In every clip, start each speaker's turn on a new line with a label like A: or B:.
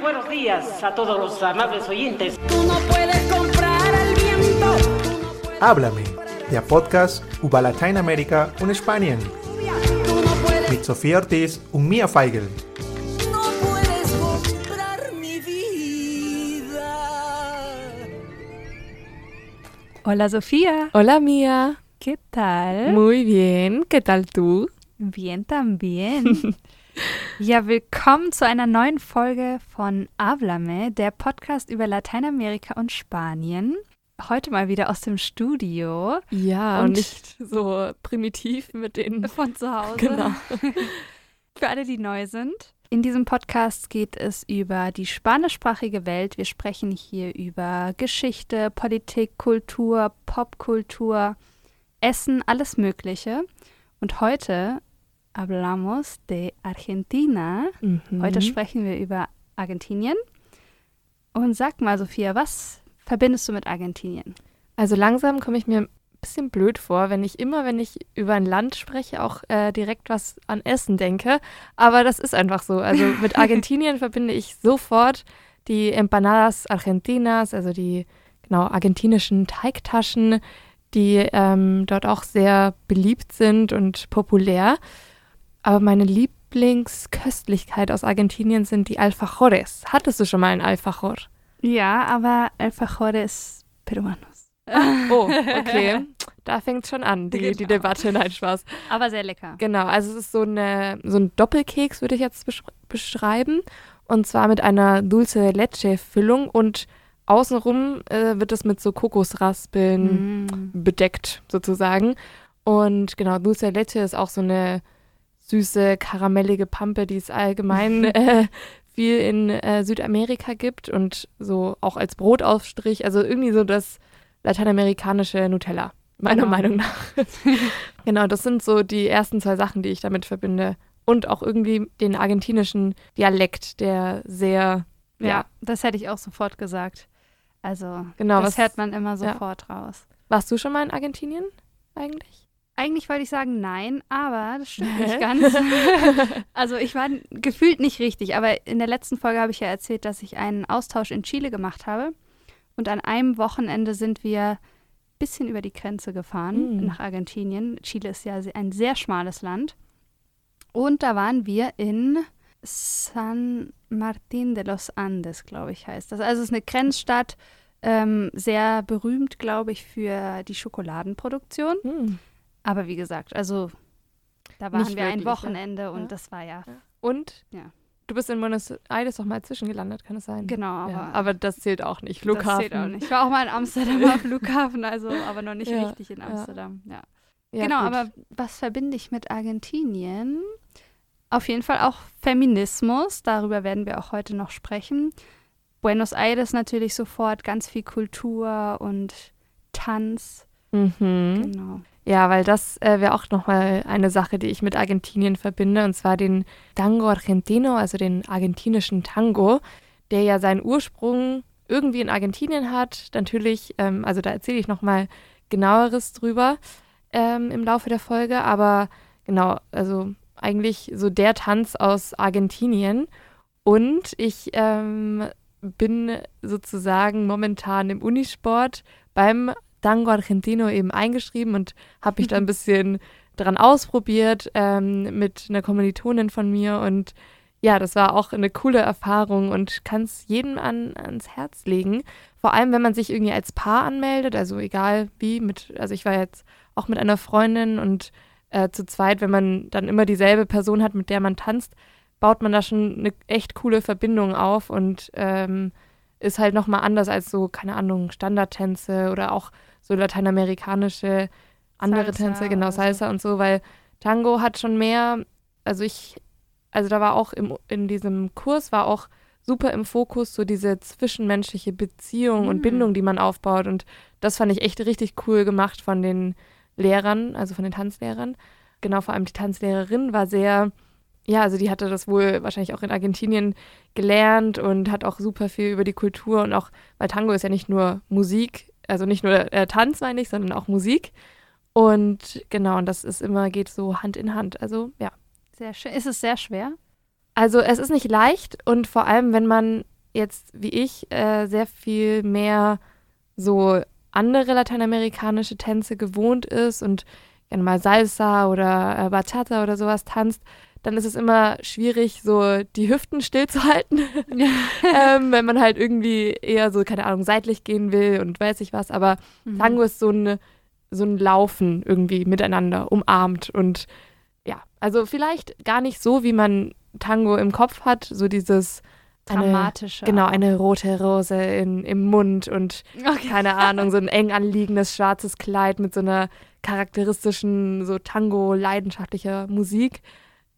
A: buenos días a todos los amables oyentes.
B: Tú no puedes comprar el viento. No puedes
C: Háblame, der Podcast über Lateinamerika und Spanien
B: Tú no puedes,
C: mit Sofía Ortiz und Mia Feigl.
B: no puedes comprar mi vida.
D: Hola Sofía,
E: Hola Mia.
D: ¿qué tal?
E: Muy bien. ¿Qué tal tú?
D: Bien también. ja, willkommen zu einer neuen Folge von Háblame, der Podcast über Lateinamerika und Spanien. Heute mal wieder aus dem Studio
E: Ja,
D: Und-
E: und nicht so primitiv mit den.
D: von zu Hause.
E: Genau.
D: Für alle, die neu sind. In diesem Podcast geht es über die spanischsprachige Welt. Wir sprechen hier über Geschichte, Politik, Kultur, Popkultur, Essen, alles Mögliche. Und heute hablamos de Argentina.
E: Mhm.
D: Heute sprechen wir über Argentinien. Und sag mal, Sophia, was verbindest du mit Argentinien?
E: Also langsam komme ich mir ein bisschen blöd vor, wenn ich immer, wenn ich über ein Land spreche, auch äh, direkt was an Essen denke. Aber das ist einfach so. Also mit Argentinien verbinde ich sofort die Empanadas Argentinas, also die genau argentinischen Teigtaschen, die ähm, dort auch sehr beliebt sind und populär. Aber meine Lieblingsköstlichkeit aus Argentinien sind die Alfajores. Hattest du schon mal ein Alfajor?
D: Ja, aber Alfajores peruanos.
E: Oh, okay. Da fängt schon an, die, die
D: Genau.
E: Debatte. Nein, Spaß.
D: Aber sehr lecker.
E: Genau, also es ist so, eine, so ein Doppelkeks, würde ich jetzt besch beschreiben. Und zwar mit einer Dulce Leche-Füllung und außenrum äh, wird es mit so Kokosraspeln
D: Mm.
E: bedeckt, sozusagen. Und genau, Dulce Leche ist auch so eine süße, karamellige Pampe, die es allgemein äh, viel in äh, Südamerika gibt und so auch als Brotaufstrich. Also irgendwie so das lateinamerikanische Nutella, meiner
D: Genau.
E: Meinung nach. genau, das sind so die ersten zwei Sachen, die ich damit verbinde. Und auch irgendwie den argentinischen Dialekt, der sehr,
D: Ja,
E: ja,
D: das hätte ich auch sofort gesagt. Also,
E: Genau,
D: das
E: was-
D: hört man immer
E: ja.
D: sofort raus.
E: Warst du schon mal in Argentinien eigentlich?
D: Eigentlich wollte ich sagen nein, aber das stimmt
E: Hä?
D: nicht ganz. also ich war gefühlt nicht richtig, aber in der letzten Folge habe ich ja erzählt, dass ich einen Austausch in Chile gemacht habe. Und an einem Wochenende sind wir ein bisschen über die Grenze gefahren
E: Mm.
D: nach Argentinien. Chile ist ja ein sehr schmales Land. Und da waren wir in San Martín de los Andes, glaube ich, heißt das. Also es ist eine Grenzstadt, ähm, sehr berühmt, glaube ich, für die Schokoladenproduktion.
E: Hm.
D: Aber wie gesagt, also da waren
E: Nicht
D: wir ein
E: wirklich, ja.
D: Wochenende und
E: Ja.
D: das war ja,
E: Und?
D: Ja.
E: Du bist in Buenos Aires auch mal zwischengelandet, kann es sein?
D: genau, aber,
E: ja, aber das zählt auch nicht. Flughafen.
D: das zählt auch nicht. Ich war auch mal in Amsterdamer Flughafen, also aber noch nicht
E: Ja,
D: richtig in
E: ja.
D: Amsterdam. Ja.
E: Ja,
D: genau,
E: gut.
D: aber was verbinde ich mit Argentinien? Auf jeden Fall auch Feminismus, darüber werden wir auch heute noch sprechen. Buenos Aires natürlich sofort ganz viel Kultur und Tanz.
E: Mhm.
D: Genau.
E: Ja, weil das äh, wäre auch nochmal eine Sache, die ich mit Argentinien verbinde, und zwar den Tango Argentino, also den argentinischen Tango, der ja seinen Ursprung irgendwie in Argentinien hat. Natürlich, ähm, also da erzähle ich nochmal genaueres drüber ähm, im Laufe der Folge, aber genau, also eigentlich so der Tanz aus Argentinien. Und ich ähm, bin sozusagen momentan im Unisport beim Tango Argentino eben eingeschrieben und habe mich da ein bisschen dran ausprobiert ähm, mit einer Kommilitonin von mir und ja, das war auch eine coole Erfahrung und kann es jedem an, ans Herz legen. Vor allem, wenn man sich irgendwie als Paar anmeldet, also egal wie, mit, also ich war jetzt auch mit einer Freundin und äh, zu zweit, wenn man dann immer dieselbe Person hat, mit der man tanzt, baut man da schon eine echt coole Verbindung auf und ähm, ist halt nochmal anders als so, keine Ahnung, Standardtänze oder auch so lateinamerikanische andere
D: Salsa
E: Tänze, genau,
D: oder so.
E: Salsa und so, weil Tango hat schon mehr, also ich, also da war auch im, in diesem Kurs war auch super im Fokus so diese zwischenmenschliche Beziehung und
D: Mm.
E: Bindung, die man aufbaut und das fand ich echt richtig cool gemacht von den Lehrern, also von den Tanzlehrern. Genau, vor allem die Tanzlehrerin war sehr, ja, also die hatte das wohl wahrscheinlich auch in Argentinien gelernt und hat auch super viel über die Kultur und auch, weil Tango ist ja nicht nur Musik, also nicht nur äh, Tanz, meine ich, sondern auch Musik. Und genau, und das ist immer, geht so Hand in Hand. Also ja.
D: Sehr schön. Ist es sehr schwer?
E: Also es ist nicht leicht und vor allem, wenn man jetzt wie ich äh, sehr viel mehr so andere lateinamerikanische Tänze gewohnt ist und gerne mal Salsa oder äh, Bachata oder sowas tanzt, dann ist es immer schwierig, so die Hüften stillzuhalten, ähm, wenn man halt irgendwie eher so, keine Ahnung, seitlich gehen will und weiß ich was. Aber mhm. Tango ist so ein, so ein Laufen irgendwie miteinander, umarmt und ja, also vielleicht gar nicht so, wie man Tango im Kopf hat, so dieses
D: dramatische.
E: Eine, genau, eine rote Rose in, im Mund und okay. keine Ahnung, so ein eng anliegendes schwarzes Kleid mit so einer charakteristischen, so Tango-leidenschaftlicher Musik.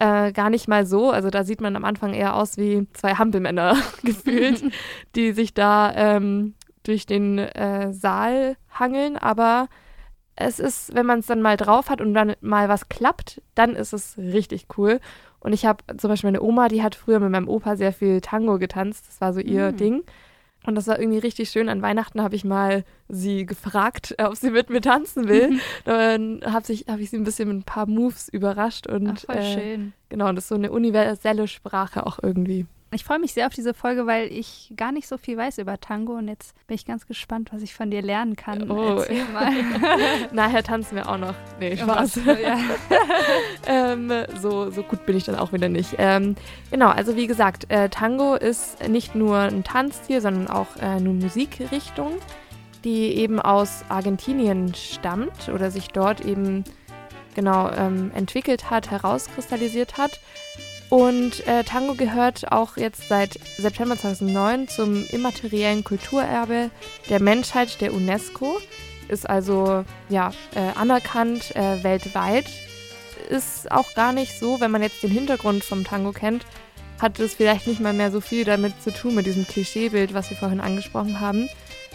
E: Äh, gar nicht mal so. Also da sieht man am Anfang eher aus wie zwei Hampelmänner gefühlt, die sich da ähm, durch den äh, Saal hangeln. Aber es ist, wenn man es dann mal drauf hat und dann mal was klappt, dann ist es richtig cool. Und ich habe zum Beispiel meine Oma, die hat früher mit meinem Opa sehr viel Tango getanzt. Das war so ihr mhm. Ding. Und das war irgendwie richtig schön. An Weihnachten habe ich mal sie gefragt, ob sie mit mir tanzen will. Dann habe hab ich sie ein bisschen mit ein paar Moves überrascht. Und,
D: Ach, voll äh, schön.
E: Genau, und das ist so eine universelle Sprache auch irgendwie.
D: Ich freue mich sehr auf diese Folge, weil ich gar nicht so viel weiß über Tango und jetzt bin ich ganz gespannt, was ich von dir lernen kann.
E: Oh. Nachher tanzen wir auch noch. Nee, Spaß. Ja. ähm, so, so gut bin ich dann auch wieder nicht. Ähm, genau, also wie gesagt, äh, Tango ist nicht nur ein Tanzstil, sondern auch äh, eine Musikrichtung, die eben aus Argentinien stammt oder sich dort eben genau ähm, entwickelt hat, herauskristallisiert hat. Und äh, Tango gehört auch jetzt seit September 2009 zum immateriellen Kulturerbe der Menschheit der UNESCO. Ist also ja, äh, anerkannt äh, weltweit. Ist auch gar nicht so, wenn man jetzt den Hintergrund vom Tango kennt, hat es vielleicht nicht mal mehr so viel damit zu tun, mit diesem Klischeebild, was wir vorhin angesprochen haben,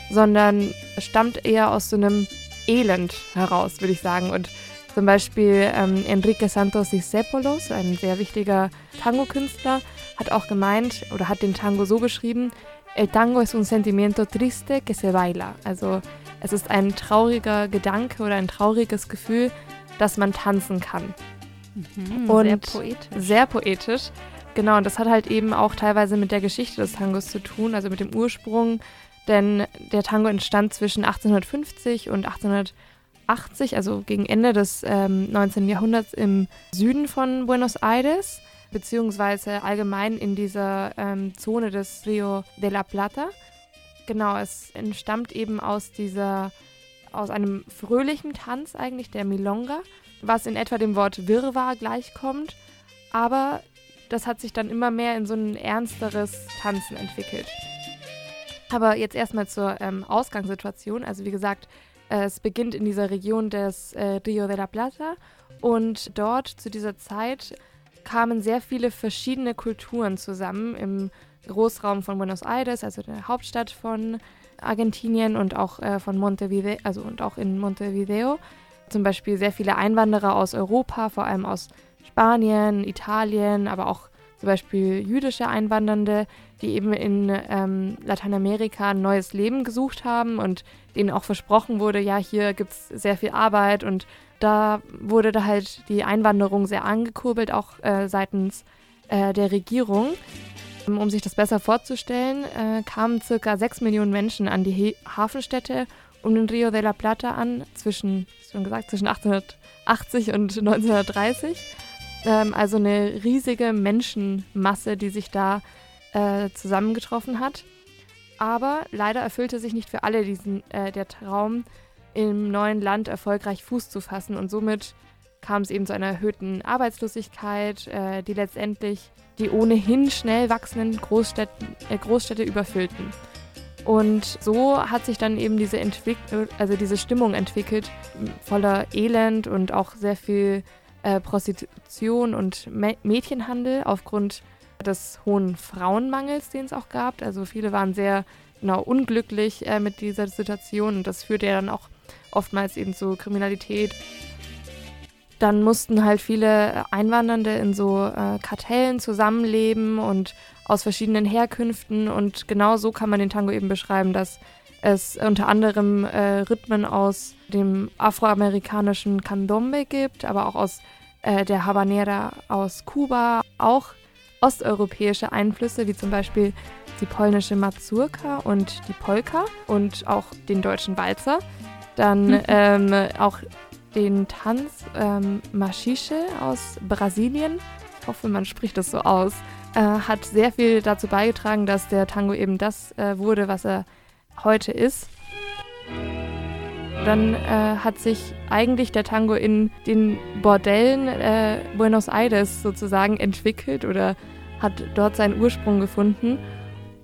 E: sondern stammt eher aus so einem Elend heraus, würde ich sagen. Und zum Beispiel ähm, Enrique Santos Discépolos, ein sehr wichtiger Tango-Künstler, hat auch gemeint oder hat den Tango so beschrieben: El Tango es un sentimiento triste que se baila. Also, es ist ein trauriger Gedanke oder ein trauriges Gefühl, dass man tanzen kann.
D: Mhm, und sehr poetisch.
E: Sehr poetisch. Genau, und das hat halt eben auch teilweise mit der Geschichte des Tangos zu tun, also mit dem Ursprung. Denn der Tango entstand zwischen 1850 und 1800 80, also gegen Ende des ähm, 19. Jahrhunderts im Süden von Buenos Aires, beziehungsweise allgemein in dieser ähm, Zone des Rio de la Plata. Genau, es entstammt eben aus dieser, aus einem fröhlichen Tanz eigentlich, der Milonga, was in etwa dem Wort Wirrwarr gleichkommt, aber das hat sich dann immer mehr in so ein ernsteres Tanzen entwickelt. Aber jetzt erstmal zur ähm, Ausgangssituation. Also wie gesagt, es beginnt in dieser Region des äh, Rio de la Plata und dort zu dieser Zeit kamen sehr viele verschiedene Kulturen zusammen im Großraum von Buenos Aires, also der Hauptstadt von Argentinien und auch äh, von Montevideo, also und auch in Montevideo. Zum Beispiel sehr viele Einwanderer aus Europa, vor allem aus Spanien, Italien, aber auch zum Beispiel jüdische Einwandernde, die eben in ähm, Lateinamerika ein neues Leben gesucht haben und denen auch versprochen wurde, ja, hier gibt es sehr viel Arbeit und da wurde da halt die Einwanderung sehr angekurbelt, auch äh, seitens äh, der Regierung. Um sich das besser vorzustellen, äh, kamen circa 6 Millionen Menschen an die He Hafenstädte um den Rio de la Plata an, zwischen, schon gesagt, zwischen 1880 und 1930. Ähm, also eine riesige Menschenmasse, die sich da äh, zusammengetroffen hat. Aber leider erfüllte sich nicht für alle diesen, äh, der Traum, im neuen Land erfolgreich Fuß zu fassen. Und somit kam es eben zu einer erhöhten Arbeitslosigkeit, äh, die letztendlich die ohnehin schnell wachsenden Großstädte, äh, Großstädte überfüllten. Und so hat sich dann eben diese, Entwick also diese Stimmung entwickelt, voller Elend und auch sehr viel äh, Prostitution und Mädchenhandel aufgrund des hohen Frauenmangels, den es auch gab. Also viele waren sehr genau unglücklich äh, mit dieser Situation und das führte ja dann auch oftmals eben zu Kriminalität. Dann mussten halt viele Einwandernde in so äh, Kartellen zusammenleben und aus verschiedenen Herkünften und genau so kann man den Tango eben beschreiben, dass es unter anderem äh, Rhythmen aus dem afroamerikanischen Candombe gibt, aber auch aus äh, der Habanera aus Kuba, auch osteuropäische Einflüsse, wie zum Beispiel die polnische Mazurka und die Polka und auch den deutschen Walzer. Dann mhm. ähm, auch den Tanz ähm, Machiche aus Brasilien. Ich hoffe, man spricht das so aus. Äh, hat sehr viel dazu beigetragen, dass der Tango eben das äh, wurde, was er heute ist. Dann äh, hat sich eigentlich der Tango in den Bordellen äh, Buenos Aires sozusagen entwickelt oder hat dort seinen Ursprung gefunden.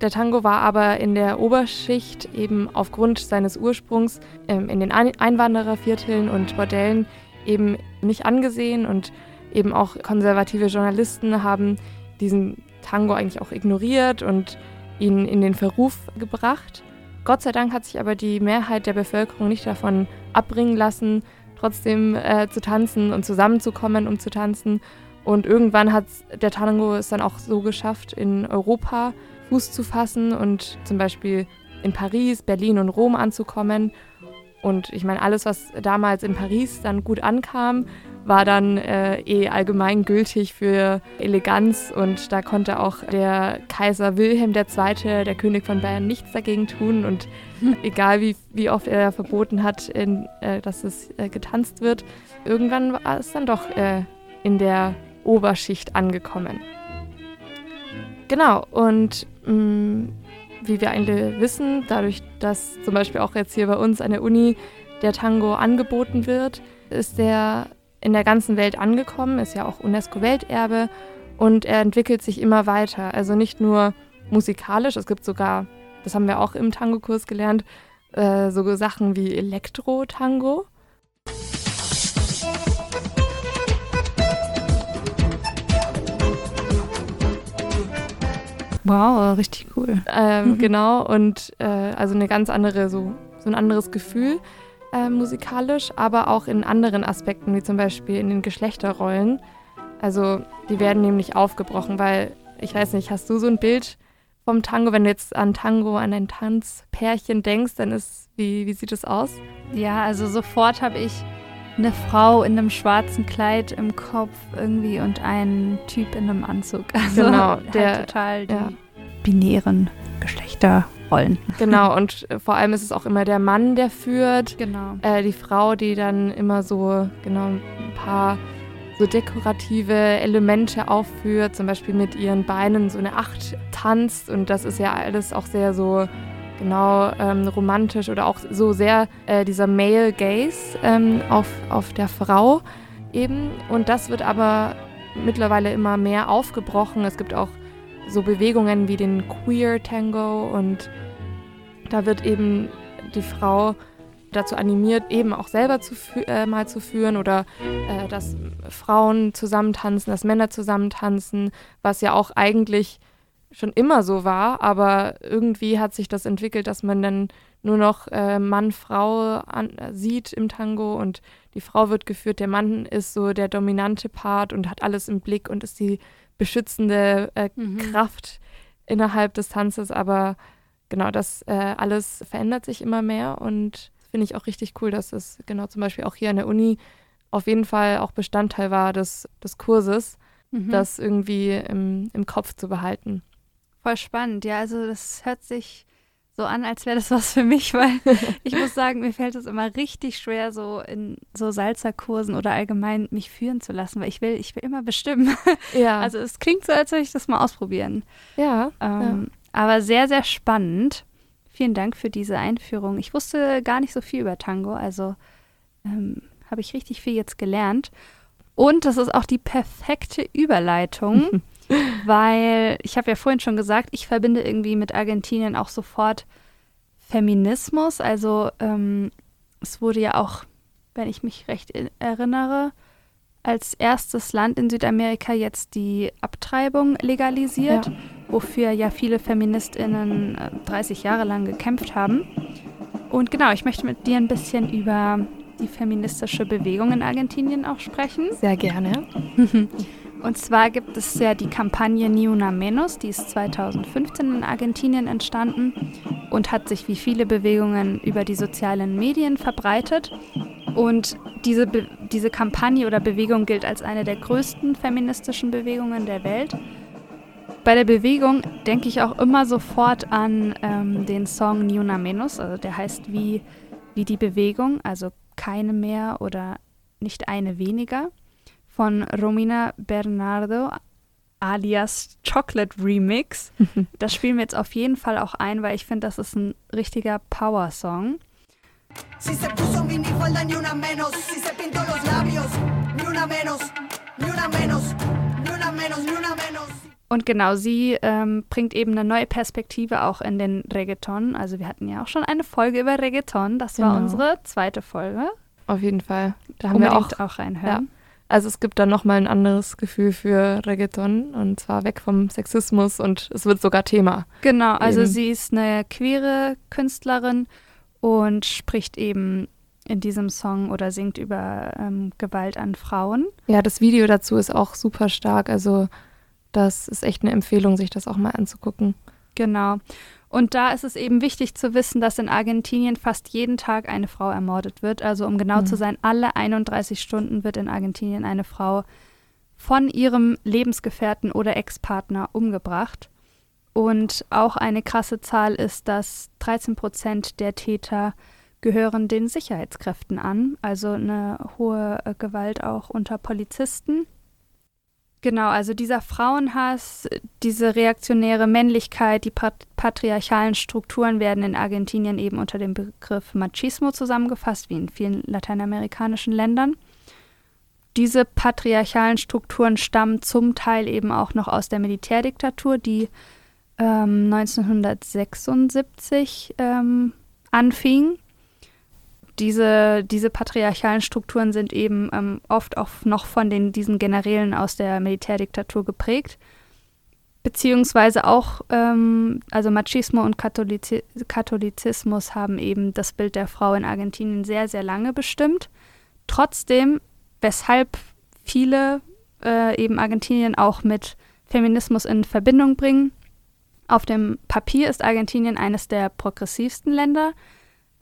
E: Der Tango war aber in der Oberschicht eben aufgrund seines Ursprungs ähm, in den Einwanderervierteln und Bordellen eben nicht angesehen und eben auch konservative Journalisten haben diesen Tango eigentlich auch ignoriert und ihn in den Verruf gebracht. Gott sei Dank hat sich aber die Mehrheit der Bevölkerung nicht davon abbringen lassen, trotzdem äh, zu tanzen und zusammenzukommen, um zu tanzen. Und irgendwann hat der Tango es dann auch so geschafft, in Europa Fuß zu fassen und zum Beispiel in Paris, Berlin und Rom anzukommen. Und ich meine, alles, was damals in Paris dann gut ankam, war dann äh, eh allgemein gültig für Eleganz und da konnte auch der Kaiser Wilhelm II., der König von Bayern, nichts dagegen tun und egal wie, wie oft er verboten hat, in, äh, dass es äh, getanzt wird, irgendwann war es dann doch äh, in der Oberschicht angekommen. Genau, und mh, mm, wie wir alle wissen, dadurch, dass zum Beispiel auch jetzt hier bei uns an der Uni der Tango angeboten wird, ist der in der ganzen Welt angekommen, ist ja auch UNESCO-Welterbe und er entwickelt sich immer weiter. Also nicht nur musikalisch, es gibt sogar, das haben wir auch im Tango-Kurs gelernt, äh, so Sachen wie Elektro-Tango.
D: Wow, richtig cool.
E: Ähm, mhm. Genau, und äh, also eine ganz andere, so, so ein anderes Gefühl äh, musikalisch, aber auch in anderen Aspekten, wie zum Beispiel in den Geschlechterrollen. Also die werden nämlich aufgebrochen, weil, ich weiß nicht, hast du so ein Bild vom Tango, wenn du jetzt an Tango, an ein Tanzpärchen denkst, dann ist, wie, wie sieht es aus?
D: Ja, also sofort habe ich eine Frau in einem schwarzen Kleid im Kopf irgendwie und einen Typ in einem Anzug. Also
E: genau,
D: halt der total die ja. binären Geschlechterrollen.
E: Genau, und äh, vor allem ist es auch immer der Mann, der führt.
D: Genau.
E: Äh, die Frau, die dann immer so, genau, ein paar so dekorative Elemente aufführt, zum Beispiel mit ihren Beinen so eine Acht tanzt und das ist ja alles auch sehr so genau ähm, romantisch oder auch so sehr äh, dieser Male Gaze ähm, auf, auf der Frau eben. Und das wird aber mittlerweile immer mehr aufgebrochen. Es gibt auch so Bewegungen wie den Queer Tango und da wird eben die Frau dazu animiert, eben auch selber zu äh, mal zu führen oder äh, dass Frauen zusammentanzen, dass Männer zusammentanzen, was ja auch eigentlich schon immer so war, aber irgendwie hat sich das entwickelt, dass man dann nur noch äh, Mann, Frau an, äh, sieht im Tango und die Frau wird geführt, der Mann ist so der dominante Part und hat alles im Blick und ist die beschützende äh, mhm. Kraft innerhalb des Tanzes, aber genau das äh, alles verändert sich immer mehr und finde ich auch richtig cool, dass es genau zum Beispiel auch hier an der Uni auf jeden Fall auch Bestandteil war des, des Kurses, mhm. das irgendwie im, im Kopf zu behalten.
D: Voll spannend, ja. Also das hört sich so an, als wäre das was für mich, weil ich muss sagen, mir fällt es immer richtig schwer, so in so Salzerkursen oder allgemein mich führen zu lassen, weil ich will, ich will immer bestimmen.
E: Ja.
D: Also es klingt so, als würde ich das mal ausprobieren.
E: Ja,
D: ähm, ja. Aber sehr, sehr spannend. Vielen Dank für diese Einführung. Ich wusste gar nicht so viel über Tango, also ähm, habe ich richtig viel jetzt gelernt. Und das ist auch die perfekte Überleitung weil ich habe ja vorhin schon gesagt, ich verbinde irgendwie mit Argentinien auch sofort Feminismus. Also ähm, es wurde ja auch, wenn ich mich recht erinnere, als erstes Land in Südamerika jetzt die Abtreibung legalisiert, ja. Wofür ja viele Feministinnen 30 äh, Jahre lang gekämpft haben. Und genau, ich möchte mit dir ein bisschen über die feministische Bewegung in Argentinien auch sprechen.
E: Sehr gerne.
D: Und zwar gibt es ja die Kampagne Ni Una Menos, die ist 2015 in Argentinien entstanden und hat sich wie viele Bewegungen über die sozialen Medien verbreitet. Und diese, Be diese Kampagne oder Bewegung gilt als eine der größten feministischen Bewegungen der Welt. Bei der Bewegung denke ich auch immer sofort an ähm, den Song Ni Una Menos, also der heißt wie, wie die Bewegung, also keine mehr oder nicht eine weniger, von Romina Bernardo alias Chocolate Remix. Das spielen wir jetzt auf jeden Fall auch ein, weil ich finde, das ist ein richtiger Power-Song. Si se puso minifalda ni una menos, si se pintó los labios, ni una menos, ni una menos, ni una menos, ni una menos. Und genau, sie ähm, bringt eben eine neue Perspektive auch in den Reggaeton. Also wir hatten ja auch schon eine Folge über Reggaeton. Das war genau. unsere zweite Folge.
E: Auf jeden Fall.
D: Da haben Unbedingt wir auch, auch reinhören.
E: Ja. Also es gibt dann nochmal ein anderes Gefühl für Reggaeton und zwar weg vom Sexismus und es wird sogar Thema.
D: Genau, also eben. sie ist eine queere Künstlerin und spricht eben in diesem Song oder singt über ähm, Gewalt an Frauen.
E: Ja, das Video dazu ist auch super stark. Also das ist echt eine Empfehlung, sich das auch mal anzugucken.
D: Genau. Und da ist es eben wichtig zu wissen, dass in Argentinien fast jeden Tag eine Frau ermordet wird. Also um genau mhm. zu sein, alle 31 Stunden wird in Argentinien eine Frau von ihrem Lebensgefährten oder Ex-Partner umgebracht. Und auch eine krasse Zahl ist, dass 13 Prozent der Täter gehören den Sicherheitskräften an, also eine hohe äh, Gewalt auch unter Polizisten. Genau, also dieser Frauenhass, diese reaktionäre Männlichkeit, die patriarchalen Strukturen werden in Argentinien eben unter dem Begriff Machismo zusammengefasst, wie in vielen lateinamerikanischen Ländern. Diese patriarchalen Strukturen stammen zum Teil eben auch noch aus der Militärdiktatur, die ähm, 1976 ähm, anfing diese, diese patriarchalen Strukturen sind eben ähm, oft auch noch von den, diesen Generälen aus der Militärdiktatur geprägt. Beziehungsweise auch, ähm, also Machismo und Katholizi Katholizismus haben eben das Bild der Frau in Argentinien sehr, sehr lange bestimmt. Trotzdem, weshalb viele äh, eben Argentinien auch mit Feminismus in Verbindung bringen. Auf dem Papier ist Argentinien eines der progressivsten Länder.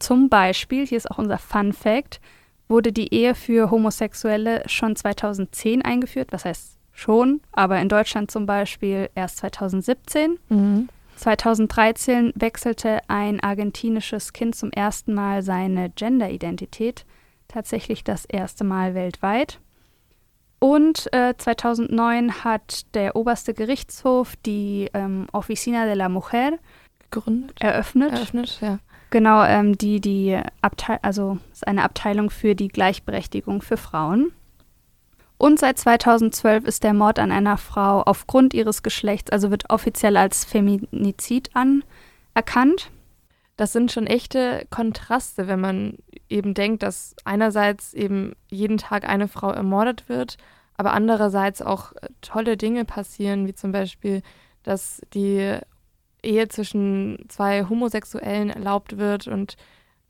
D: Zum Beispiel, hier ist auch unser Fun Fact, wurde die Ehe für Homosexuelle schon 2010 eingeführt. Was heißt schon, aber in Deutschland zum Beispiel erst 2017. Mhm. 2013 wechselte ein argentinisches Kind zum ersten Mal seine Gender-Identität, tatsächlich das erste Mal weltweit. Und äh, 2009 hat der oberste Gerichtshof die ähm, Oficina de la Mujer
E: gegründet,
D: eröffnet.
E: Eröffnet, ja.
D: Genau, ähm, die, die Abteilung, also ist eine Abteilung für die Gleichberechtigung für Frauen. Und seit 2012 ist der Mord an einer Frau aufgrund ihres Geschlechts, also wird offiziell als Feminizid anerkannt.
E: Das sind schon echte Kontraste, wenn man eben denkt, dass einerseits eben jeden Tag eine Frau ermordet wird, aber andererseits auch tolle Dinge passieren, wie zum Beispiel, dass die Ehe zwischen zwei Homosexuellen erlaubt wird und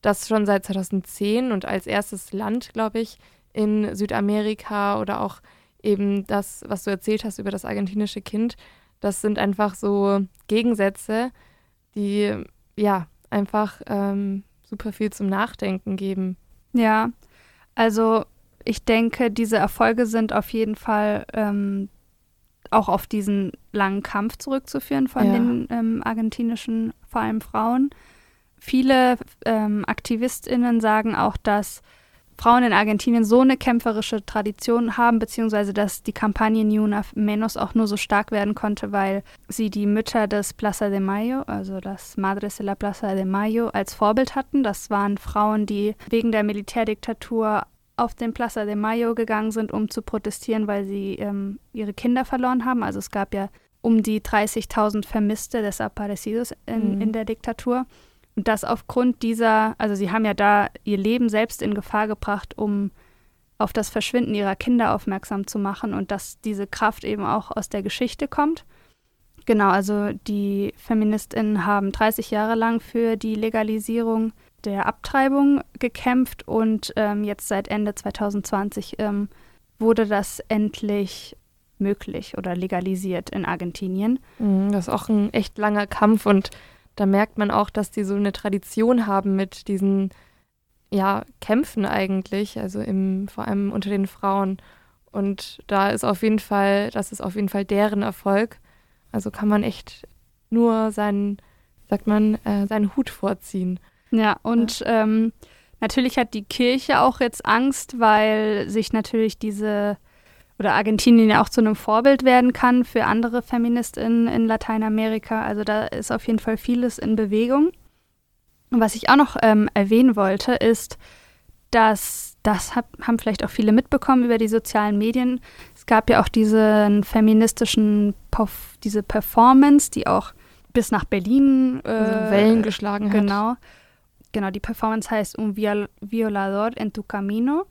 E: das schon seit 2010 und als erstes Land, glaube ich, in Südamerika oder auch eben das, was du erzählt hast über das argentinische Kind, das sind einfach so Gegensätze, die ja einfach ähm, super viel zum Nachdenken geben.
D: Ja, also ich denke, diese Erfolge sind auf jeden Fall ähm, auch auf diesen langen Kampf zurückzuführen von ja. den ähm, argentinischen, vor allem Frauen. Viele ähm, AktivistInnen sagen auch, dass Frauen in Argentinien so eine kämpferische Tradition haben, beziehungsweise dass die Kampagne Ni Una Menos auch nur so stark werden konnte, weil sie die Mütter des Plaza de Mayo, also das Madres de la Plaza de Mayo, als Vorbild hatten. Das waren Frauen, die wegen der Militärdiktatur auf den Plaza de Mayo gegangen sind, um zu protestieren, weil sie ähm, ihre Kinder verloren haben. Also es gab ja um die 30.000 Vermisste des Aparecidos in, mhm. in der Diktatur. Und das aufgrund dieser, also sie haben ja da ihr Leben selbst in Gefahr gebracht, um auf das Verschwinden ihrer Kinder aufmerksam zu machen und dass diese Kraft eben auch aus der Geschichte kommt. Genau, also die Feministinnen haben 30 Jahre lang für die Legalisierung der Abtreibung gekämpft und ähm, jetzt seit Ende 2020 ähm, wurde das endlich möglich oder legalisiert in Argentinien.
E: Mhm, das ist auch ein echt langer Kampf und da merkt man auch, dass die so eine Tradition haben mit diesen ja, Kämpfen eigentlich, also im, vor allem unter den Frauen. Und da ist auf jeden Fall, das ist auf jeden Fall deren Erfolg. Also kann man echt nur seinen, sagt man, äh, seinen Hut vorziehen.
D: Ja, und Ähm, natürlich hat die Kirche auch jetzt Angst, weil sich natürlich diese oder Argentinien ja auch zu einem Vorbild werden kann für andere Feministinnen in Lateinamerika. Also da ist auf jeden Fall vieles in Bewegung. Und was ich auch noch ähm, erwähnen wollte, ist, dass das hab, haben vielleicht auch viele mitbekommen über die sozialen Medien. Es gab ja auch diesen feministischen, diese Performance, die auch bis nach Berlin
E: äh, also Wellen geschlagen
D: hat. Genau. Genau, die Performance heißt Un Violador en tu Camino.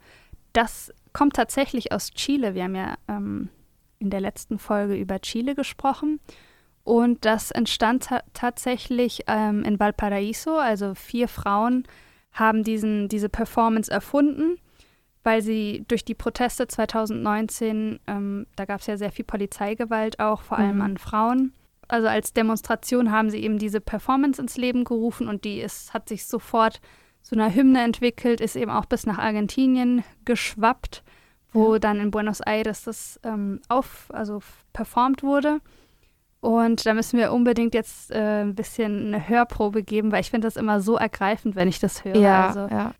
D: Das kommt tatsächlich aus Chile. Wir haben ja ähm, in der letzten Folge über Chile gesprochen. Und das entstand ta tatsächlich ähm, in Valparaiso. Also vier Frauen haben diesen, diese Performance erfunden, weil sie durch die Proteste 2019, ähm, da gab es ja sehr viel Polizeigewalt auch, vor allem mhm. an Frauen. Also als Demonstration haben sie eben diese Performance ins Leben gerufen und die ist, hat sich sofort zu einer Hymne entwickelt, ist eben auch bis nach Argentinien geschwappt, wo ja. dann in Buenos Aires das ähm, auf, also performt wurde. Und da müssen wir unbedingt jetzt äh, ein bisschen eine Hörprobe geben, weil ich finde das immer so ergreifend, wenn ich das höre.
E: Ja, also. ja.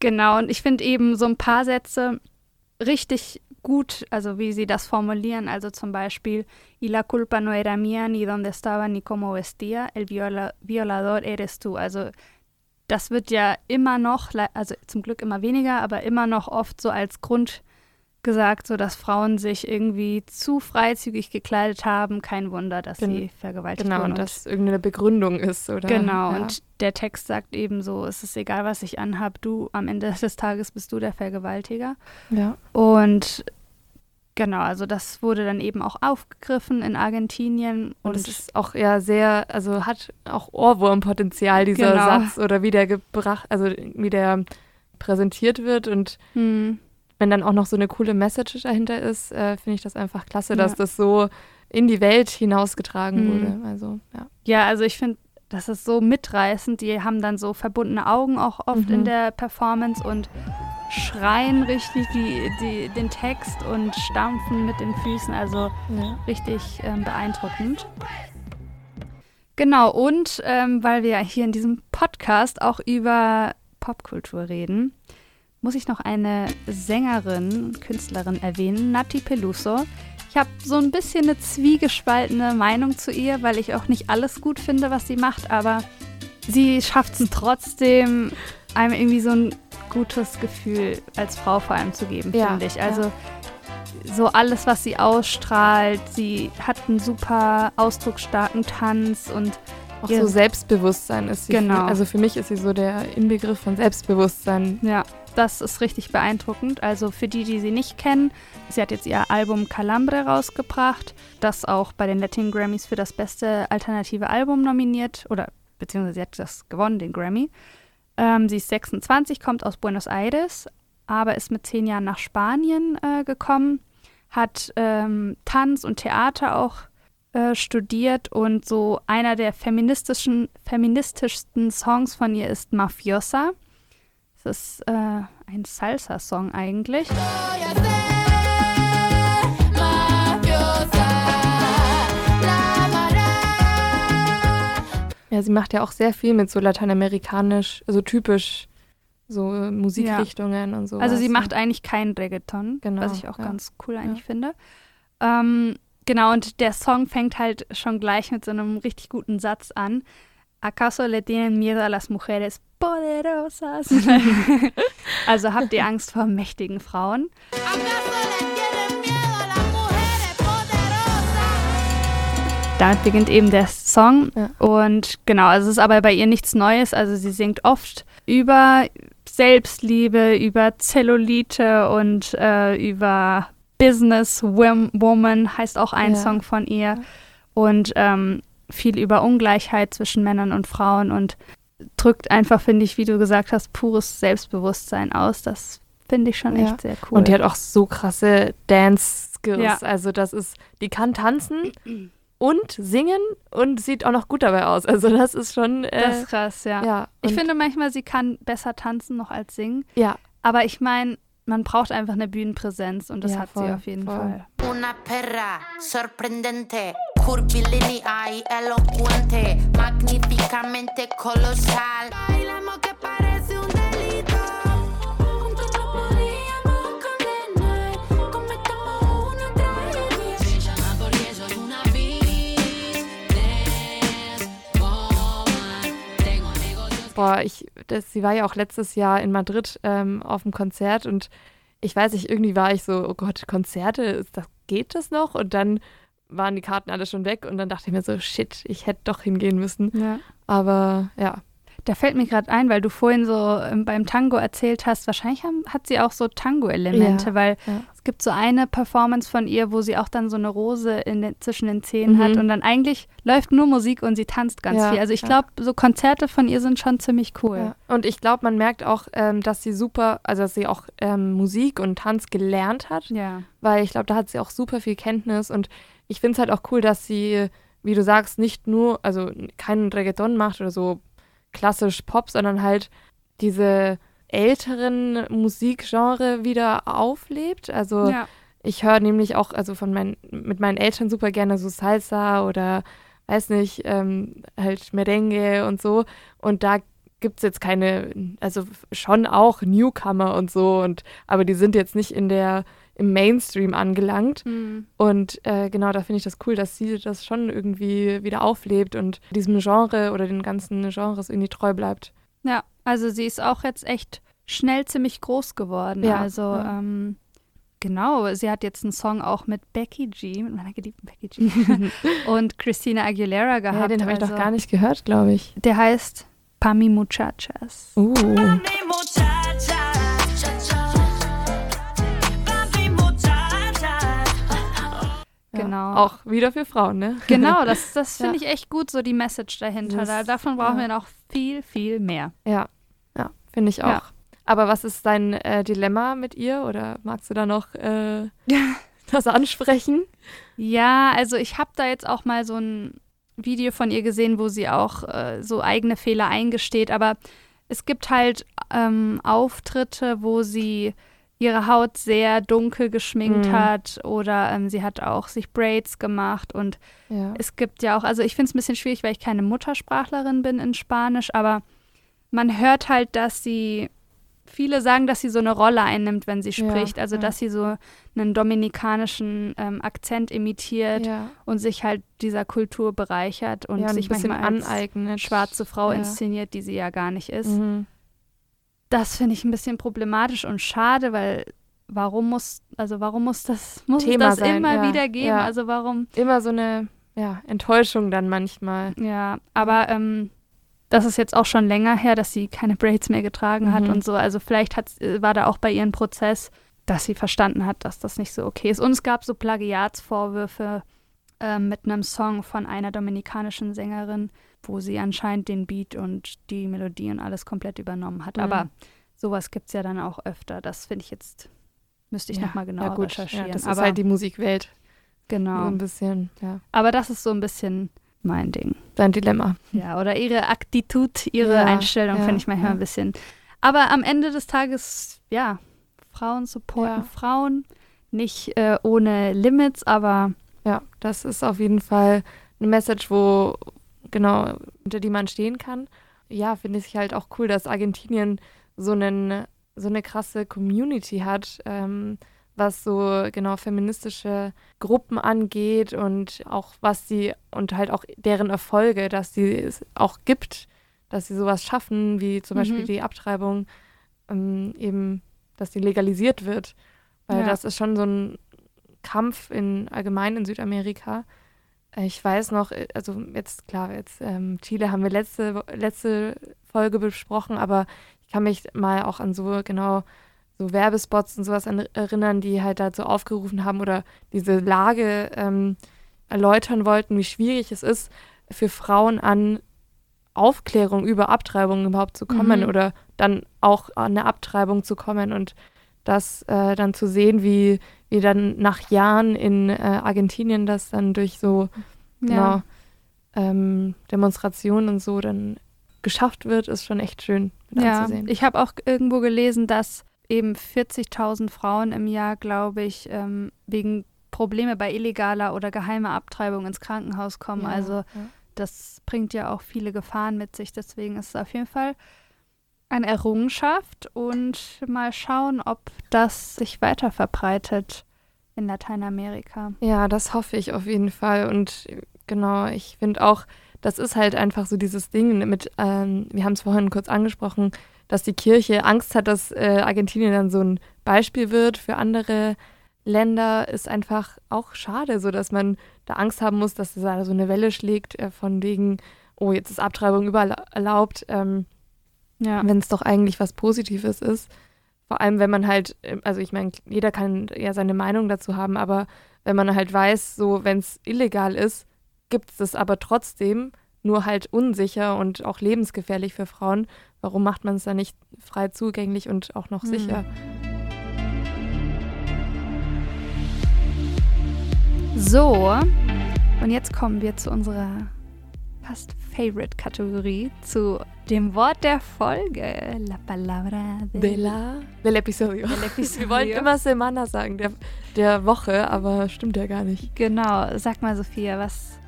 D: Genau, und ich finde eben so ein paar Sätze richtig gut, also wie sie das formulieren. Also zum Beispiel, y la culpa no era mía, ni dónde estaba, ni cómo vestía, el viola violador eres tú. Also das wird ja immer noch, also zum Glück immer weniger, aber immer noch oft so als Grund gesagt, so dass Frauen sich irgendwie zu freizügig gekleidet haben. Kein Wunder, dass Gen sie vergewaltigt
E: genau,
D: wurden.
E: Genau, und dass irgendeine Begründung ist, oder?
D: Genau, ja. und der Text sagt eben so, es ist egal, was ich anhab, du, am Ende des Tages bist du der Vergewaltiger.
E: Ja.
D: Und genau, also das wurde dann eben auch aufgegriffen in Argentinien.
E: Und, und es ist auch ja sehr, also hat auch Ohrwurmpotenzial, dieser genau. Satz, oder wie der gebracht, also wie der präsentiert wird und hm wenn dann auch noch so eine coole Message dahinter ist, äh, finde ich das einfach klasse, ja. dass das so in die Welt hinausgetragen mhm. wurde. Also, ja.
D: ja, also ich finde, das ist so mitreißend. Die haben dann so verbundene Augen auch oft mhm. in der Performance und schreien richtig die, die, den Text und stampfen mit den Füßen. Also ja. richtig ähm, beeindruckend. Genau, und ähm, weil wir hier in diesem Podcast auch über Popkultur reden, muss ich noch eine Sängerin, Künstlerin erwähnen, Nati Peluso. Ich habe so ein bisschen eine zwiegespaltene Meinung zu ihr, weil ich auch nicht alles gut finde, was sie macht, aber sie schafft es trotzdem, einem irgendwie so ein gutes Gefühl als Frau vor allem zu geben, ja, finde ich. Also ja. so alles, was sie ausstrahlt, sie hat einen super ausdrucksstarken Tanz und
E: auch so Selbstbewusstsein ist sie.
D: Genau.
E: Für, also für mich ist sie so der Inbegriff von Selbstbewusstsein.
D: Ja, das ist richtig beeindruckend. Also für die, die sie nicht kennen, sie hat jetzt ihr Album Calambre rausgebracht, das auch bei den Latin Grammys für das beste alternative Album nominiert oder beziehungsweise sie hat das gewonnen, den Grammy. Ähm, sie ist 26, kommt aus Buenos Aires, aber ist mit zehn Jahren nach Spanien äh, gekommen, hat ähm, Tanz und Theater auch äh, studiert und so einer der feministischen, feministischsten Songs von ihr ist Mafiosa. Das ist äh, ein Salsa-Song eigentlich.
E: Ja, sie macht ja auch sehr viel mit so lateinamerikanisch, also typisch so äh, Musikrichtungen ja. und so.
D: Also sie macht eigentlich keinen Reggaeton, genau, was ich auch ja. ganz cool eigentlich ja. finde. Ähm, genau, und der Song fängt halt schon gleich mit so einem richtig guten Satz an. ¿Acaso le tienen miedo a las mujeres poderosas? also habt ihr Angst vor mächtigen Frauen? Damit beginnt eben der Song. Ja. Und genau, also es ist aber bei ihr nichts Neues. Also sie singt oft über Selbstliebe, über Zellulite und äh, über Business Woman heißt auch ein ja. Song von ihr. Und ähm, viel über Ungleichheit zwischen Männern und Frauen und drückt einfach, finde ich, wie du gesagt hast, pures Selbstbewusstsein aus. Das finde ich schon ja. echt sehr cool.
E: Und die hat auch so krasse Dance-Skills. Ja. Also das ist, die kann tanzen und singen und sieht auch noch gut dabei aus. Also das ist schon. Äh,
D: Das ist krass, ja.
E: ja.
D: ich finde manchmal, sie kann besser tanzen noch als singen.
E: ja,
D: Aber ich meine, man braucht einfach eine Bühnenpräsenz und das
E: Ja,
D: hat
E: voll,
D: sie auf jeden
E: voll.
D: Fall.
B: Una perra sorprendente, curvilínea y elocuente, magníficamente colosal. Bailamos que parece un delito. Juntos nos podríamos condenar. Cometamos una tragedia. Se llama porque soy una businesswoman. Tengo negocios.
E: boah, ich, das, sie war ja auch letztes Jahr in Madrid ähm, auf dem Konzert und ich weiß nicht, irgendwie war ich so, oh Gott, Konzerte, ist das, geht das noch? Und dann waren die Karten alle schon weg und dann dachte ich mir so, shit, ich hätte doch hingehen müssen.
D: Ja.
E: Aber ja,
D: Da fällt mir gerade ein, weil du vorhin so ähm, beim Tango erzählt hast, wahrscheinlich haben, hat sie auch so Tango-Elemente,
E: Ja,
D: weil
E: ja.
D: es gibt so eine Performance von ihr, wo sie auch dann so eine Rose in den, zwischen den Zähnen hat
E: Mhm.
D: und dann eigentlich läuft nur Musik und sie tanzt ganz viel. Also ich glaube, so Konzerte von ihr sind schon ziemlich cool.
E: Und ich glaube, man merkt auch, ähm, dass sie super, also dass sie auch ähm, Musik und Tanz gelernt hat,
D: Ja.
E: weil ich glaube, da hat sie auch super viel Kenntnis und ich finde es halt auch cool, dass sie, wie du sagst, nicht nur, also keinen Reggaeton macht oder so klassisch Pop, sondern halt diese älteren Musikgenre wieder auflebt. Also
D: ja.
E: ich höre nämlich auch, also von meinen, mit meinen Eltern super gerne so Salsa oder weiß nicht, ähm, halt Merengue und so. Und da gibt es jetzt keine, also schon auch Newcomer und so, und aber die sind jetzt nicht in der, im Mainstream angelangt.
D: Hm.
E: Und äh, genau, da finde ich das cool, dass sie das schon irgendwie wieder auflebt und diesem Genre oder den ganzen Genres irgendwie treu bleibt.
D: Ja, also sie ist auch jetzt echt schnell ziemlich groß geworden.
E: Ja,
D: also
E: ja.
D: ähm, genau, sie hat jetzt einen Song auch mit Becky G, mit meiner geliebten Becky G und Christina Aguilera gehabt.
E: Ja, den habe ich
D: also,
E: noch gar nicht gehört, glaube ich.
D: Der heißt Pami Muchachas.
E: Uh.
B: Mi muchacha,
E: Ja,
D: Genau.
E: Auch wieder für Frauen, ne?
D: Genau, das, das finde ich echt gut, so die Message dahinter.
E: Das-
D: da, davon brauchen
E: ja.
D: wir noch viel, viel mehr.
E: Ja, ja, finde ich auch.
D: Ja.
E: Aber was ist dein äh, Dilemma mit ihr oder magst du da noch äh, das ansprechen?
D: Ja, also ich habe da jetzt auch mal so ein Video von ihr gesehen, wo sie auch äh, so eigene Fehler eingesteht, aber es gibt halt ähm, Auftritte, wo sie ihre Haut sehr dunkel geschminkt
E: Mhm.
D: hat oder ähm, sie hat auch sich Braids gemacht und
E: Ja.
D: es gibt ja auch, also ich finde es ein bisschen schwierig, weil ich keine Muttersprachlerin bin in Spanisch, aber man hört halt, dass sie, viele sagen, dass sie so eine Rolle einnimmt, wenn sie
E: Ja,
D: spricht, also
E: ja.
D: dass sie so einen dominikanischen ähm, Akzent imitiert
E: ja.
D: und sich halt dieser Kultur bereichert und
E: ja, ein
D: sich
E: bisschen
D: manchmal
E: aneignet.
D: schwarze Frau
E: Ja.
D: inszeniert, die sie ja gar nicht ist.
E: Mhm.
D: Das finde ich ein bisschen problematisch und schade, weil warum muss, also warum muss das, muss
E: Thema
D: das
E: sein,
D: immer
E: ja,
D: wieder geben?
E: ja.
D: Also warum
E: Immer so eine ja, Enttäuschung dann manchmal.
D: Ja, aber ähm, das ist jetzt auch schon länger her, dass sie keine Braids mehr getragen hat
E: Mhm.
D: und so. Also vielleicht hat, äh, war da auch bei ihr ein Prozess, dass sie verstanden hat, dass das nicht so okay ist. Und es gab so Plagiatsvorwürfe ähm, mit einem Song von einer dominikanischen Sängerin, wo sie anscheinend den Beat und die Melodie und alles komplett übernommen hat.
E: Mhm.
D: Aber sowas gibt es ja dann auch öfter. Das finde ich jetzt, müsste ich
E: ja,
D: nochmal genauer
E: ja, gut.
D: recherchieren.
E: Ja, das
D: aber
E: ist halt die Musikwelt.
D: genau.
E: So ein bisschen, ja.
D: Aber das ist so ein bisschen mein Ding.
E: Dein Dilemma.
D: Ja, oder ihre Attitude, ihre
E: Ja,
D: Einstellung finde ich manchmal ein bisschen. Aber am Ende des Tages, ja, Frauen supporten. Frauen, nicht äh, ohne Limits, aber
E: Ja, das ist auf jeden Fall eine Message, wo genau unter die man stehen kann. Ja, finde ich halt auch cool, dass Argentinien so einen so eine krasse Community hat, ähm, was so genau feministische Gruppen angeht und auch was sie und halt auch deren Erfolge, dass sie es auch gibt, dass sie sowas schaffen, wie zum
D: Mhm.
E: Beispiel die Abtreibung, ähm, eben, dass die legalisiert wird. Weil
D: Ja.
E: das ist schon so ein Kampf in allgemein in Südamerika. Ich weiß noch, äh, also jetzt klar, jetzt ähm, Chile haben wir letzte letzte Folge besprochen, aber ich kann mich mal auch an so genau so Werbespots und sowas an, erinnern, die halt dazu aufgerufen haben oder diese Lage ähm, erläutern wollten, wie schwierig es ist für Frauen an Aufklärung über Abtreibung überhaupt zu kommen
D: Mhm.
E: oder dann auch an eine Abtreibung zu kommen und das äh, dann zu sehen, wie, wie dann nach Jahren in äh, Argentinien das dann durch so genau, ähm, Demonstrationen und so dann geschafft wird, ist schon echt schön
D: Ja,
E: anzusehen.
D: ich habe auch irgendwo gelesen, dass eben 40.000 Frauen im Jahr, glaube ich, ähm, wegen Probleme bei illegaler oder geheimer Abtreibung ins Krankenhaus kommen.
E: Ja,
D: Also
E: ja.
D: das bringt ja auch viele Gefahren mit sich. Deswegen ist es auf jeden Fall eine Errungenschaft und mal schauen, ob das sich weiter verbreitet in Lateinamerika.
E: Ja, das hoffe ich auf jeden Fall. Und genau, ich finde auch, das ist halt einfach so dieses Ding mit, ähm, wir haben es vorhin kurz angesprochen, dass die Kirche Angst hat, dass äh, Argentinien dann so ein Beispiel wird für andere Länder, ist einfach auch schade, so dass man da Angst haben muss, dass da so eine Welle schlägt, äh, von wegen, oh, jetzt ist Abtreibung überall erlaubt, ähm,
D: Ja,
E: wenn es doch eigentlich was Positives ist. Vor allem, wenn man halt, ähm, also ich meine, jeder kann ja seine Meinung dazu haben, aber wenn man halt weiß, so wenn es illegal ist, gibt es das aber trotzdem, nur halt unsicher und auch lebensgefährlich für Frauen. Warum macht man es dann nicht frei zugänglich und auch noch
D: Mhm.
E: sicher?
D: So, und jetzt kommen wir zu unserer fast Favorite-Kategorie, zu dem Wort der Folge. La palabra de,
E: De la, del episodio.
D: del episodio.
E: Wir wollen immer Semana sagen, der, der Woche, aber stimmt ja gar nicht.
D: Genau, sag mal, Sophia, was,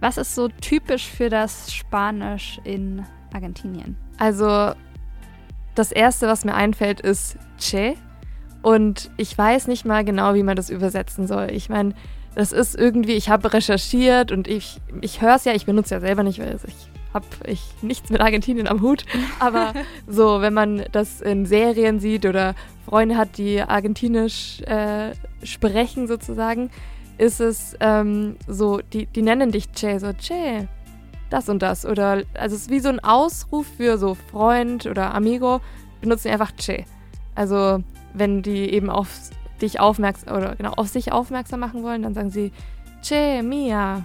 D: was ist so typisch für das Spanisch in Argentinien?
E: Also, das erste, was mir einfällt, ist Che. Und ich weiß nicht mal genau, wie man das übersetzen soll. Ich meine, das ist irgendwie, ich habe recherchiert und ich, ich höre es ja, ich benutze ja selber nicht, weil ich habe ich nichts mit Argentinien am Hut. Aber so, wenn man das in Serien sieht oder Freunde hat, die argentinisch äh, sprechen sozusagen, ist es ähm, so, die, die nennen dich Che, so Che, das und das. Oder, also es ist wie so ein Ausruf für so Freund oder Amigo, benutzen die einfach Che. Also, wenn die eben auf dich aufmerksam oder genau auf sich aufmerksam machen wollen, dann sagen sie Che mia.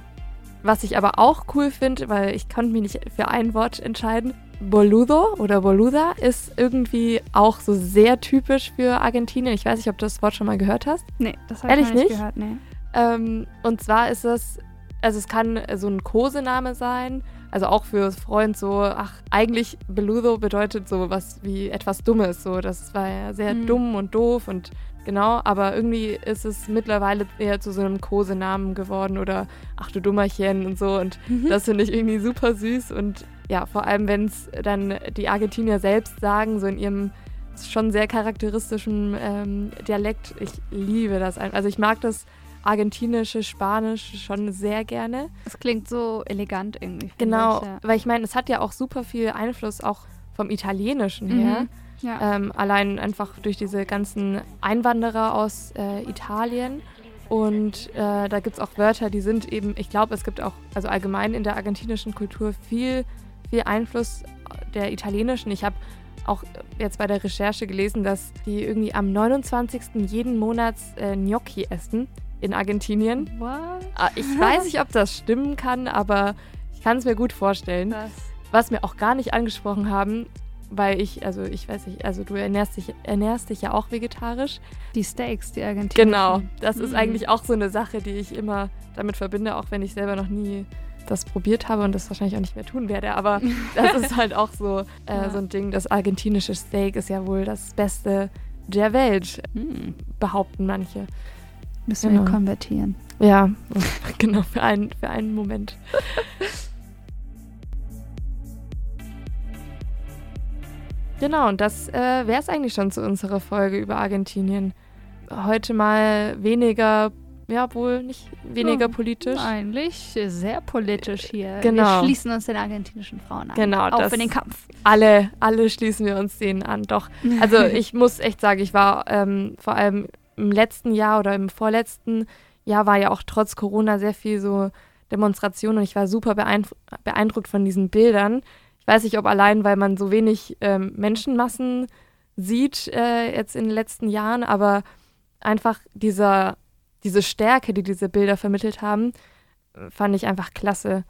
E: Was ich aber auch cool finde, weil ich konnte mich nicht für ein Wort entscheiden. Boludo oder Boluda ist irgendwie auch so sehr typisch für Argentinien. Ich weiß nicht, ob du das Wort schon mal gehört hast.
D: Nee, das habe ich nicht
E: nicht?
D: gehört. Nee.
E: Ähm, und zwar ist es, also es kann so ein Kosename sein, also auch für Freund so, ach, eigentlich Beludo bedeutet so was wie etwas Dummes, so, das war ja sehr
D: Mhm.
E: dumm und doof und genau, aber irgendwie ist es mittlerweile eher zu so einem Kosenamen geworden oder ach du Dummerchen und so und das finde ich irgendwie super süß und ja, vor allem wenn es dann die Argentinier selbst sagen, so in ihrem schon sehr charakteristischen ähm, Dialekt. Ich liebe das. Also ich mag das argentinische Spanisch schon sehr gerne.
D: Das klingt so elegant irgendwie.
E: Genau,
D: Ich, ja.
E: weil ich meine, es hat ja auch super viel Einfluss auch vom Italienischen her.
D: Mhm. Ja.
E: Ähm, allein einfach durch diese ganzen Einwanderer aus äh, Italien. Und äh, da gibt es auch Wörter, die sind eben, ich glaube, es gibt auch, also allgemein in der argentinischen Kultur viel, viel Einfluss der italienischen. Ich habe auch jetzt bei der Recherche gelesen, dass die irgendwie am 29. jeden Monats äh, Gnocchi essen in Argentinien.
D: What?
E: Ah, Ich weiß nicht, ob das stimmen kann, aber ich kann es mir gut vorstellen.
D: Das.
E: Was wir auch gar nicht angesprochen haben, weil ich, also ich weiß nicht, also du ernährst dich, ernährst dich ja auch vegetarisch.
D: Die Steaks, die Argentinien.
E: Genau, das ist
D: Mhm.
E: eigentlich auch so eine Sache, die ich immer damit verbinde, auch wenn ich selber noch nie das probiert habe und das wahrscheinlich auch nicht mehr tun werde. Aber das ist halt auch so, äh,
D: Ja.
E: so ein Ding. Das argentinische Steak ist ja wohl das Beste der Welt,
D: Hm.
E: behaupten manche.
D: Müssen wir
E: Genau.
D: konvertieren.
E: Ja, genau, für einen, für einen Moment. Genau, und das äh, wäre es eigentlich schon zu unserer Folge über Argentinien. Heute mal weniger, ja wohl nicht weniger politisch.
D: Eigentlich sehr politisch hier.
E: Genau.
D: Wir schließen uns den argentinischen Frauen an.
E: Genau, das-
D: in den Kampf.
E: Alle, alle schließen wir uns denen an. Doch, also ich muss echt sagen, ich war ähm, vor allem im letzten Jahr oder im vorletzten Jahr war ja auch trotz Corona sehr viel so Demonstrationen und ich war super beeindru beeindruckt von diesen Bildern. Ich weiß nicht, ob allein, weil man so wenig ähm, Menschenmassen sieht äh, jetzt in den letzten Jahren, aber einfach dieser, diese Stärke, die diese Bilder vermittelt haben, fand ich einfach klasse.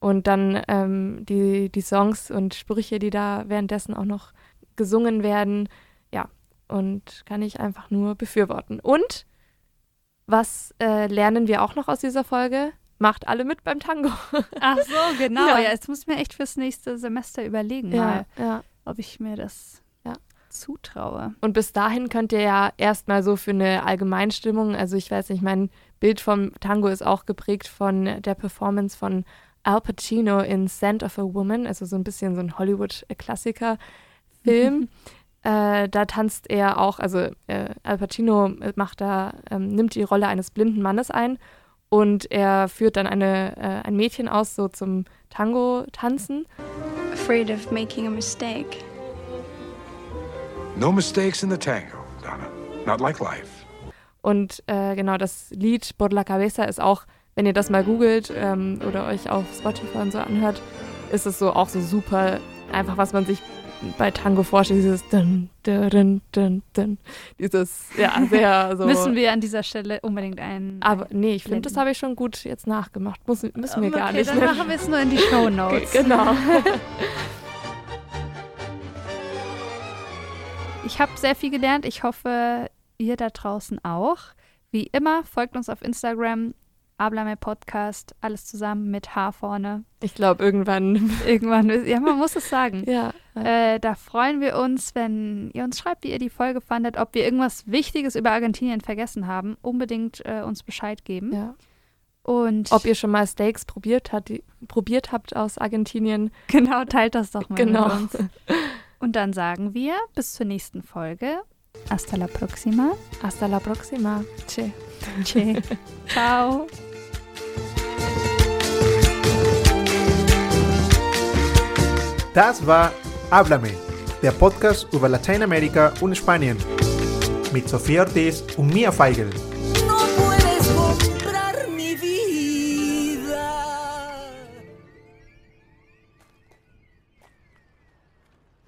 E: Und dann ähm, die, die Songs und Sprüche, die da währenddessen auch noch gesungen werden, und kann ich einfach nur befürworten. Und was äh, lernen wir auch noch aus dieser Folge? macht alle mit beim Tango.
D: Ach so, genau.
E: Ja.
D: Ja, jetzt muss ich mir echt fürs nächste Semester überlegen, mal,
E: ja.
D: ob ich mir das
E: Ja.
D: zutraue.
E: Und bis dahin könnt ihr ja erstmal so für eine Allgemeinstimmung, also ich weiß nicht, mein Bild vom Tango ist auch geprägt von der Performance von Al Pacino in Scent of a Woman, also so ein bisschen so ein Hollywood-Klassiker-Film. äh, da tanzt er auch, also äh, Al Pacino macht da, ähm, nimmt die Rolle eines blinden Mannes ein und er führt dann eine, äh, ein Mädchen aus, so zum Tango-Tanzen.
F: afraid of making a mistake.
G: No mistakes in the tango, Donna. Not like life.
E: Und äh, genau, das Lied Por la Cabeza ist auch, wenn ihr das mal googelt ähm, oder euch auf Spotify und so anhört, ist es so auch so super, einfach was man sich bei Tango vorstellt, dieses dun, dun, dun, dun, dieses, ja, sehr so.
D: Müssen wir an dieser Stelle unbedingt einen.
E: aber nee, ich finde, das habe ich schon gut jetzt nachgemacht. Muss, müssen wir gar
D: okay,
E: nicht.
D: Dann
E: ne?
D: machen wir es nur in die Show Notes.
E: Genau.
D: Ich habe sehr viel gelernt. Ich hoffe, ihr da draußen auch. Wie immer, folgt uns auf Instagram, Ablame Podcast, alles zusammen mit H vorne.
E: Ich glaube, irgendwann.
D: Irgendwann, ja, man muss es sagen.
E: Ja.
D: Äh, da freuen wir uns, wenn ihr uns schreibt, wie ihr die Folge fandet, ob wir irgendwas Wichtiges über Argentinien vergessen haben. Unbedingt äh, uns Bescheid geben.
E: ja.
D: Und
E: Ob ihr schon mal Steaks probiert, hat, die, probiert habt aus Argentinien.
D: genau, teilt das doch mal
E: Genau.
D: mit uns. Und dann sagen wir bis zur nächsten Folge. Hasta la próxima.
E: Hasta la próxima. Che.
D: Che. Ciao.
C: Das war Háblame, der Podcast über Lateinamerika und Spanien. Mit Sofía Ortiz und Mia Feigl.